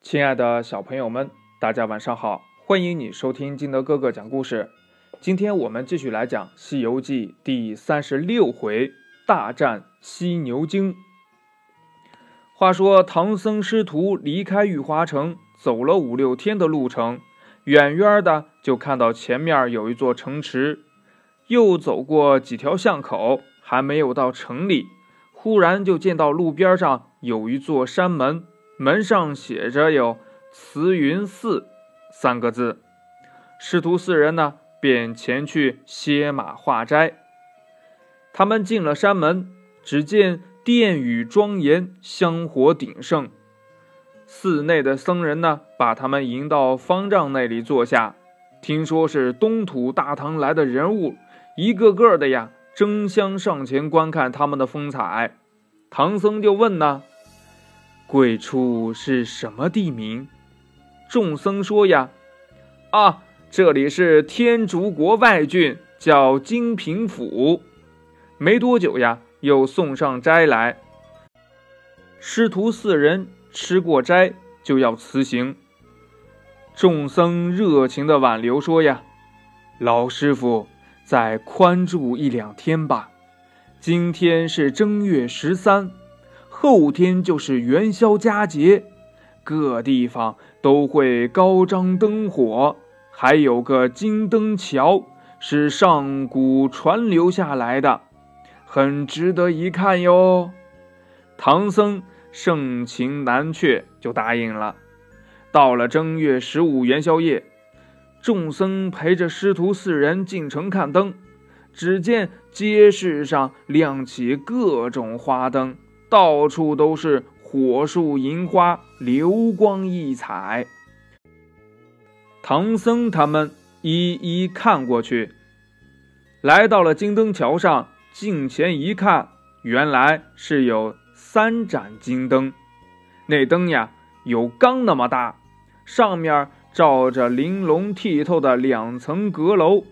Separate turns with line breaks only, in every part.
亲爱的小朋友们，大家晚上好！欢迎你收听金德哥哥讲故事。今天我们继续来讲《西游记》第三十六回大战犀牛精。话说唐僧师徒离开玉华城，走了五六天的路程，远远的就看到前面有一座城池，又走过几条巷口，还没有到城里，忽然就见到路边上有一座山门。门上写着有“慈云寺”三个字，师徒四人呢便前去歇马化斋。他们进了山门，只见殿宇庄严，香火鼎盛。寺内的僧人呢，把他们迎到方丈那里坐下。听说是东土大唐来的人物，一个个的呀争相上前观看他们的风采。唐僧就问呢。贵处是什么地名？众僧说呀：“啊，这里是天竺国外郡，叫金平府。”没多久呀，又送上斋来。师徒四人吃过斋，就要辞行。众僧热情的挽留说呀：“老师傅，再宽住一两天吧。今天是正月十三。”后天就是元宵佳节，各地方都会高张灯火，还有个金灯桥，是上古传留下来的，很值得一看哟。唐僧盛情难却，就答应了。到了正月十五元宵夜，众僧陪着师徒四人进城看灯，只见街市上亮起各种花灯。到处都是火树银花，流光溢彩。唐僧他们一一看过去，来到了金灯桥上，近前一看，原来是有三盏金灯。那灯呀，有缸那么大，上面罩着玲珑剔透的两层阁楼，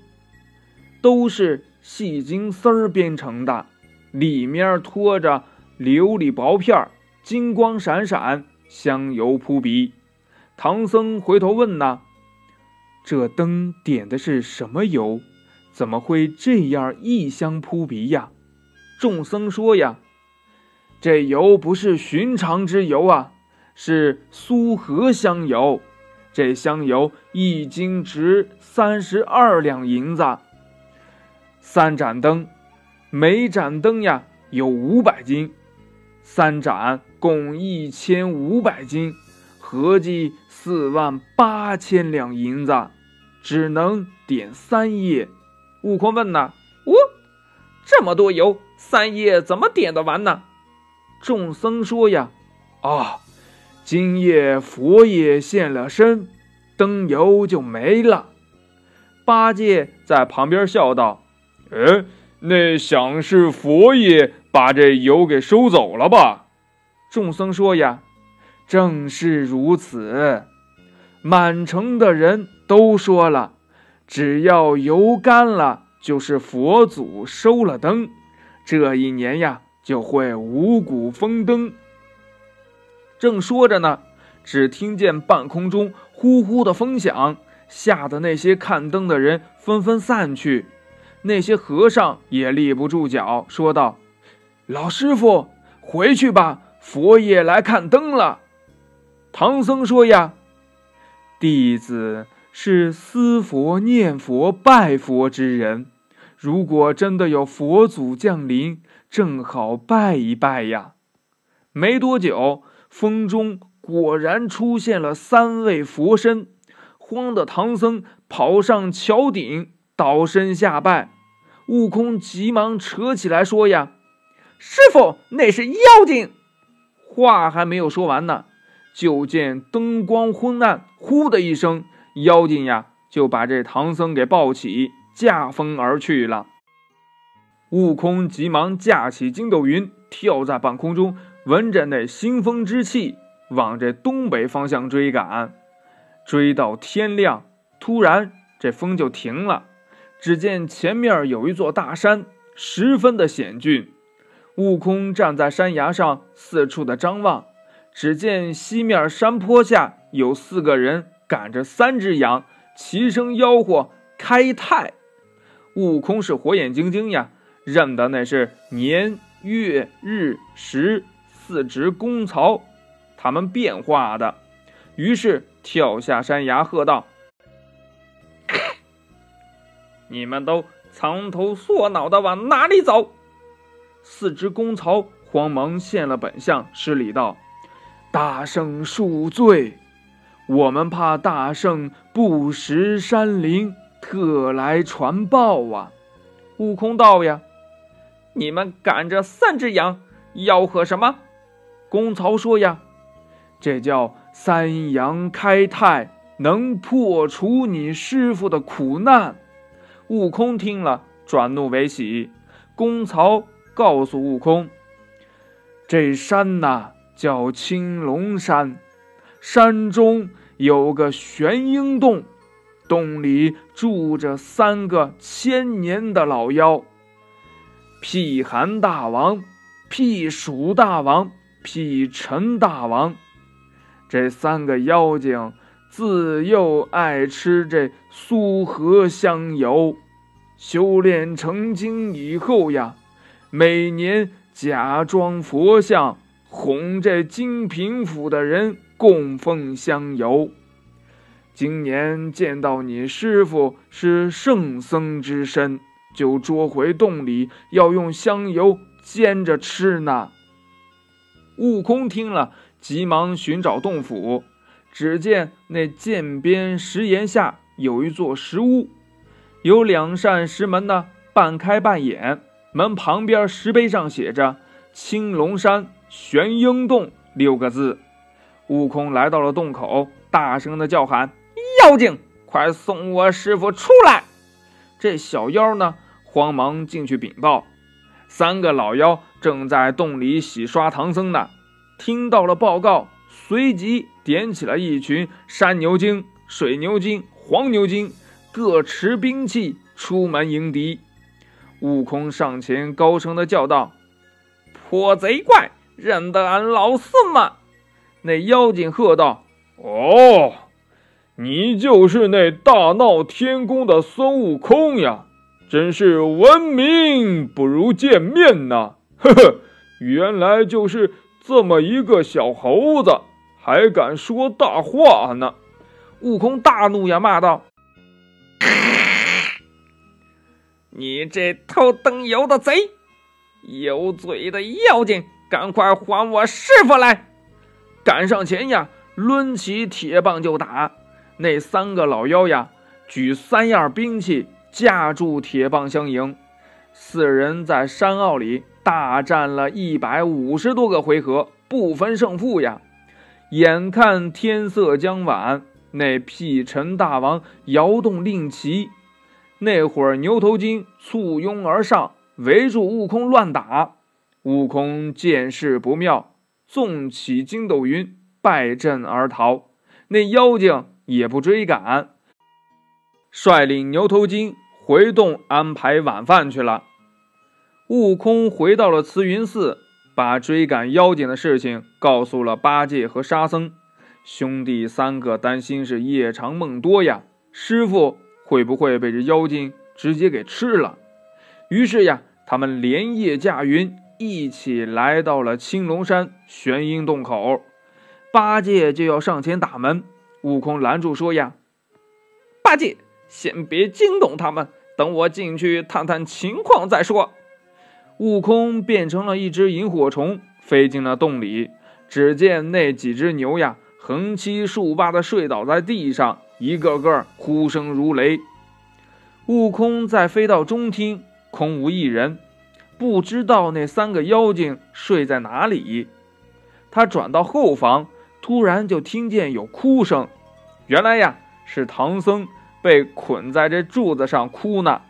都是细金丝儿编成的，里面托着。琉璃薄片金光闪闪，香油扑鼻。唐僧回头问呐：“这灯点的是什么油？怎么会这样异香扑鼻呀？”众僧说：“呀，这油不是寻常之油啊，是苏合香油。这香油一斤值三十二两银子。三盏灯，每盏灯呀有五百斤。”三盏共一千五百斤，合计四万八千两银子，只能点三夜。悟空问呐：“哦，这么多油，三夜怎么点得完呢？”众僧说：“呀，啊，今夜佛爷现了身，灯油就没了。”八戒在旁边笑道：“
哎，那想是佛爷。”把这油给收走了吧？
众僧说呀：“正是如此。”满城的人都说了：“只要油干了，就是佛祖收了灯，这一年呀就会五谷丰登。”正说着呢，只听见半空中呼呼的风响，吓得那些看灯的人纷纷散去。那些和尚也立不住脚，说道。老师傅，回去吧，佛爷来看灯了。唐僧说：“呀，弟子是思佛念佛拜佛之人，如果真的有佛祖降临，正好拜一拜呀。”没多久，风中果然出现了三位佛身，慌得唐僧跑上桥顶，倒身下拜。悟空急忙扯起来说：“呀。”师傅，那是妖精！话还没有说完呢，就见灯光昏暗，呼的一声，妖精呀就把这唐僧给抱起，驾风而去了。悟空急忙架起筋斗云，跳在半空中，闻着那腥风之气，往这东北方向追赶。追到天亮，突然这风就停了，只见前面有一座大山，十分的险峻。悟空站在山崖上，四处的张望，只见西面山坡下有四个人赶着三只羊，齐声吆喝：“开泰！”悟空是火眼金睛呀，认得那是年月日时四只公曹，他们变化的。于是跳下山崖，喝道：“你们都藏头缩脑的往哪里走？”四只公曹慌忙现了本相，施礼道。大圣恕罪，我们怕大圣不识山林，特来传报啊！悟空道呀：“你们赶着三只羊，吆喝什么？”公曹说呀：“这叫三羊开泰，能破除你师傅的苦难。”悟空听了，转怒为喜。公曹告诉悟空：“这山呐。”叫青龙山，山中有个玄鹰洞，洞里住着三个千年的老妖：辟寒大王、辟暑大王、辟尘大王。这三个妖精自幼爱吃这苏合香油，修炼成精以后呀，每年假装佛像。哄这金平府的人供奉香油。今年见到你师傅是圣僧之身，就捉回洞里，要用香油煎着吃呢。悟空听了，急忙寻找洞府。只见那涧边石岩下有一座石屋，有两扇石门呢，半开半掩。门旁边石碑上写着“青龙山”。玄鹰洞六个字，悟空来到了洞口，大声的叫喊：“妖精，快送我师傅出来！”这小妖呢，慌忙进去禀报，三个老妖正在洞里洗刷唐僧呢。听到了报告，随即点起了一群山牛精、水牛精、黄牛精，各持兵器出门迎敌。悟空上前高声的叫道：“破贼怪！”认得俺老孙吗？那妖精喝道：“
哦，你就是那大闹天宫的孙悟空呀！真是闻名不如见面呐！呵呵，原来就是这么一个小猴子，还敢说大话呢！”
悟空大怒呀，骂道：“你这偷灯油的贼，有嘴的妖精！”赶快还我师傅来！赶上前呀，抡起铁棒就打。那三个老妖呀，举三样兵器架住铁棒相迎。四人在山坳里大战了一百五十多个回合，不分胜负呀。眼看天色将晚，那辟尘大王摇动令旗，那会儿牛头精簇拥而上，围住悟空乱打。悟空见势不妙，纵起筋斗云，败阵而逃。那妖精也不追赶，率领牛头精回洞安排晚饭去了。悟空回到了慈云寺，把追赶妖精的事情告诉了八戒和沙僧。兄弟三个担心是夜长梦多呀，师傅会不会被这妖精直接给吃了？于是呀，他们连夜驾云。一起来到了青龙山玄阴洞口，八戒就要上前打门，悟空拦住说：“呀，八戒，先别惊动他们，等我进去探探情况再说。”悟空变成了一只萤火虫，飞进了洞里。只见那几只牛呀，横七竖八的睡倒在地上，一个个呼声如雷。悟空再飞到中厅，空无一人。不知道那三个妖精睡在哪里，他转到后房，突然就听见有哭声。原来呀，是唐僧被捆在这柱子上哭呢。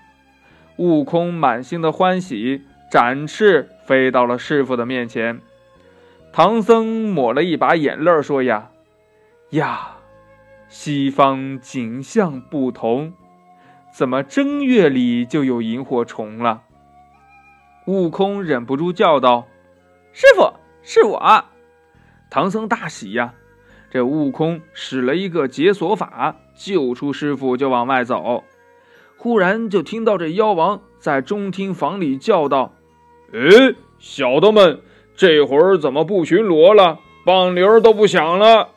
悟空满心的欢喜，展翅飞到了师傅的面前。唐僧抹了一把眼泪，说：“呀呀，西方景象不同，怎么正月里就有萤火虫了？”悟空忍不住叫道：“师傅，是我。”唐僧大喜呀！这悟空使了一个解锁法，救出师傅就往外走。忽然就听到这妖王在中厅房里叫道：“
哎，小的们，这会儿怎么不巡逻了？棒铃都不响了。”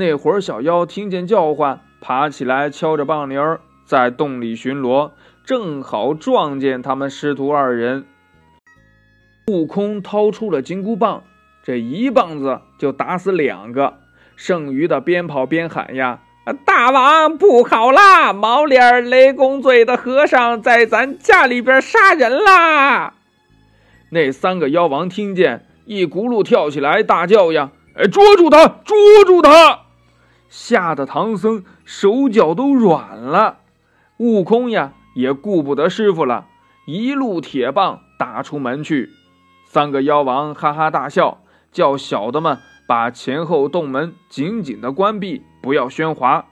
那会儿小妖听见叫唤，爬起来敲着棒铃儿，在洞里巡逻，正好撞见他们师徒二人。悟空掏出了金箍棒，这一棒子就打死两个，剩余的边跑边喊呀。大王不好啦！毛脸雷公嘴的和尚在咱家里边杀人啦！那三个妖王听见，一咕噜跳起来，大叫呀：“
哎，捉住他！捉住他！”
吓得唐僧手脚都软了。悟空呀，也顾不得师傅了，一路铁棒打出门去。三个妖王哈哈大笑，叫小的们。把前后洞门紧紧的关闭，不要喧哗。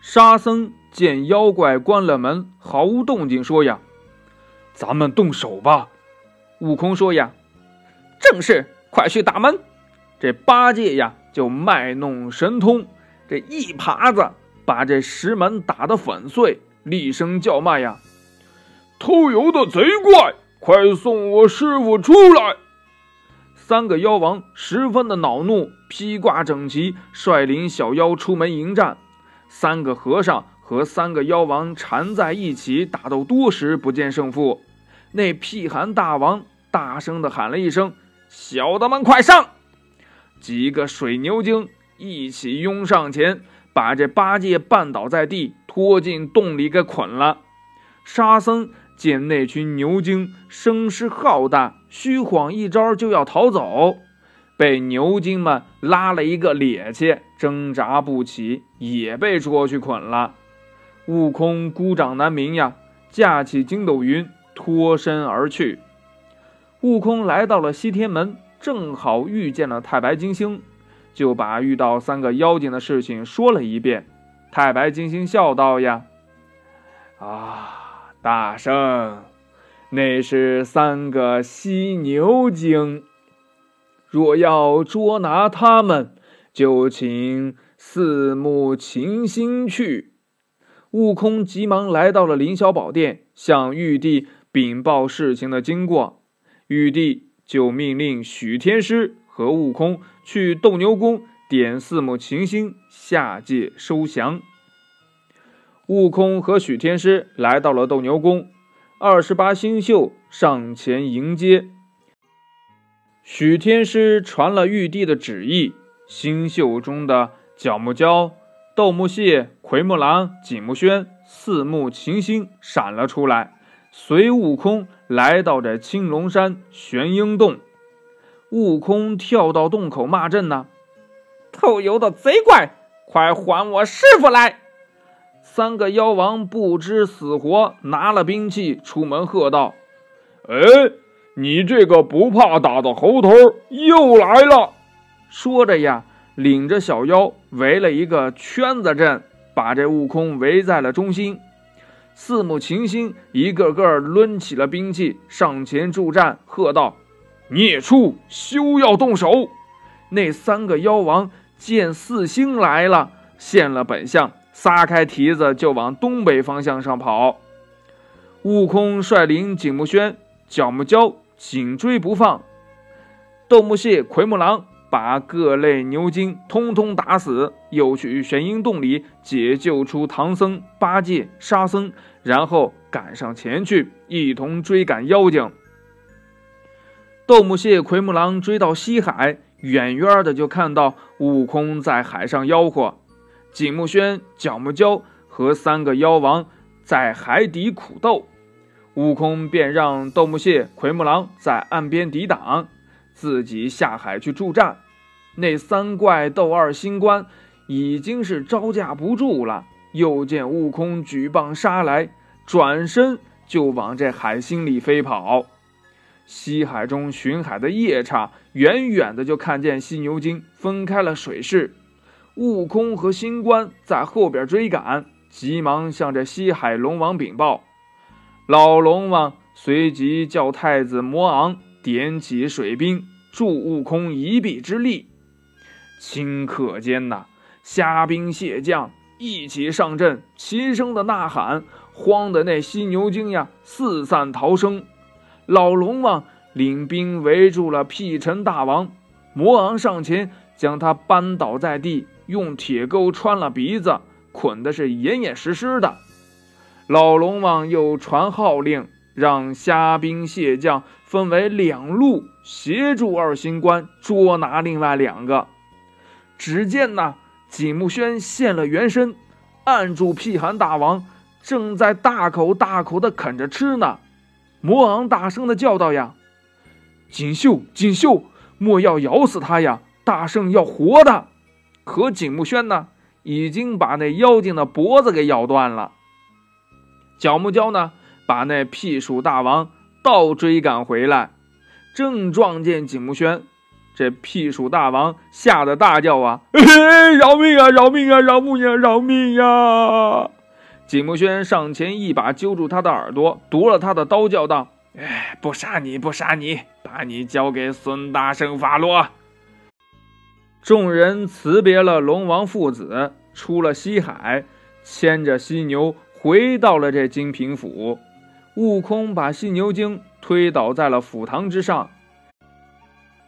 沙僧见妖怪关了门，毫无动静，说：“呀，
咱们动手吧。”
悟空说：“呀，正是，快去打门。”这八戒呀，就卖弄神通，这一耙子把这石门打得粉碎，厉声叫骂：“呀，
偷油的贼怪，快送我师傅出来！”
三个妖王十分的恼怒，披挂整齐，率领小妖出门迎战。三个和尚和三个妖王缠在一起打斗多时，不见胜负。那屁寒大王大声的喊了一声：“小的们快上！”几个水牛精一起拥上前，把这八戒绊倒在地，拖进洞里给捆了。沙僧。见那群牛精声势浩大，虚晃一招就要逃走，被牛精们拉了一个趔趄，挣扎不起，也被捉去捆了。悟空孤掌难鸣呀，架起筋斗云脱身而去。悟空来到了西天门，正好遇见了太白金星，就把遇到三个妖精的事情说了一遍。太白金星笑道：“呀，啊。”大圣，那是三个犀牛精。若要捉拿他们，就请四目琴星去。悟空急忙来到了凌霄宝殿，向玉帝禀报事情的经过。玉帝就命令许天师和悟空去斗牛宫点四目琴星下界收降。悟空和许天师来到了斗牛宫，二十八星宿上前迎接。许天师传了玉帝的旨意，星宿中的角木蛟、斗木蟹、奎木狼、锦木轩四目琴星闪了出来，随悟空来到这青龙山玄鹰洞。悟空跳到洞口骂阵呢：“偷油的贼怪，快还我师傅来！”三个妖王不知死活，拿了兵器出门喝道：“
哎，你这个不怕打的猴头又来了！”
说着呀，领着小妖围了一个圈子阵，把这悟空围在了中心。四目琴星一个个抡起了兵器上前助战，喝道：“
孽畜，休要动手！”
那三个妖王见四星来了，现了本相。撒开蹄子就往东北方向上跑，悟空率领景木轩、角木蛟紧追不放，斗木蟹、奎木狼把各类牛精通通打死，又去玄阴洞里解救出唐僧、八戒、沙僧，然后赶上前去，一同追赶妖精。斗木蟹、奎木狼追到西海，远远的就看到悟空在海上吆喝。景木轩、角木蛟和三个妖王在海底苦斗，悟空便让斗木蟹、奎木狼在岸边抵挡，自己下海去助战。那三怪斗二星官已经是招架不住了，又见悟空举棒杀来，转身就往这海心里飞跑。西海中巡海的夜叉远远的就看见犀牛精分开了水势。悟空和星官在后边追赶，急忙向这西海龙王禀报。老龙王随即叫太子魔昂点起水兵，助悟空一臂之力。顷刻间呐，虾兵蟹将一起上阵，齐声的呐喊，慌的那犀牛精呀四散逃生。老龙王领兵围住了辟尘大王，魔昂上前将他扳倒在地，用铁钩穿了鼻子，捆的是严严实实的。老龙王又传号令，让虾兵蟹将分为两路，协助二星官捉拿另外两个。只见呢，景木轩现了原身，按住辟寒大王，正在大口大口的啃着吃呢。魔昂大声的叫道：“呀，锦绣，锦绣，莫要咬死他呀！大圣要活的。”可景木轩呢，已经把那妖精的脖子给咬断了。角木蛟呢，把那屁鼠大王倒追赶回来，正撞见景木轩，这屁鼠大王吓得大叫 啊：“饶命啊！饶命啊！饶命啊！饶命呀！”景木轩上前一把揪住他的耳朵，夺了他的刀，叫道：“哎，不杀你，不杀你，把你交给孙大圣发落。”众人辞别了龙王父子，出了西海，牵着犀牛。回到了这金平府，悟空把犀牛精推倒在了府堂之上。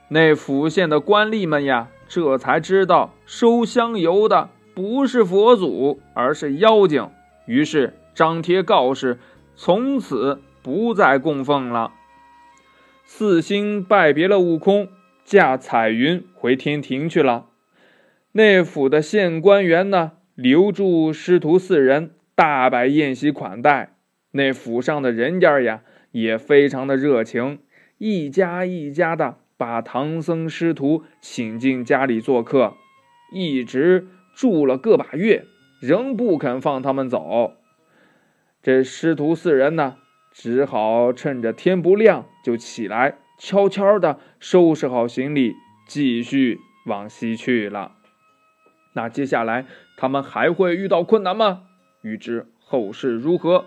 那府县的官吏们呀，这才知道收香油的不是佛祖，而是妖精。于是张贴告示，从此不再供奉了。四星拜别了悟空，驾彩云回天庭去了。那府的县官员呢，留住师徒四人。大摆宴席款待，那府上的人家呀也非常的热情，一家一家的把唐僧师徒请进家里做客，一直住了个把月，仍不肯放他们走。这师徒四人呢，只好趁着天不亮就起来，悄悄的收拾好行李，继续往西去了。那接下来他们还会遇到困难吗？欲知后事如何，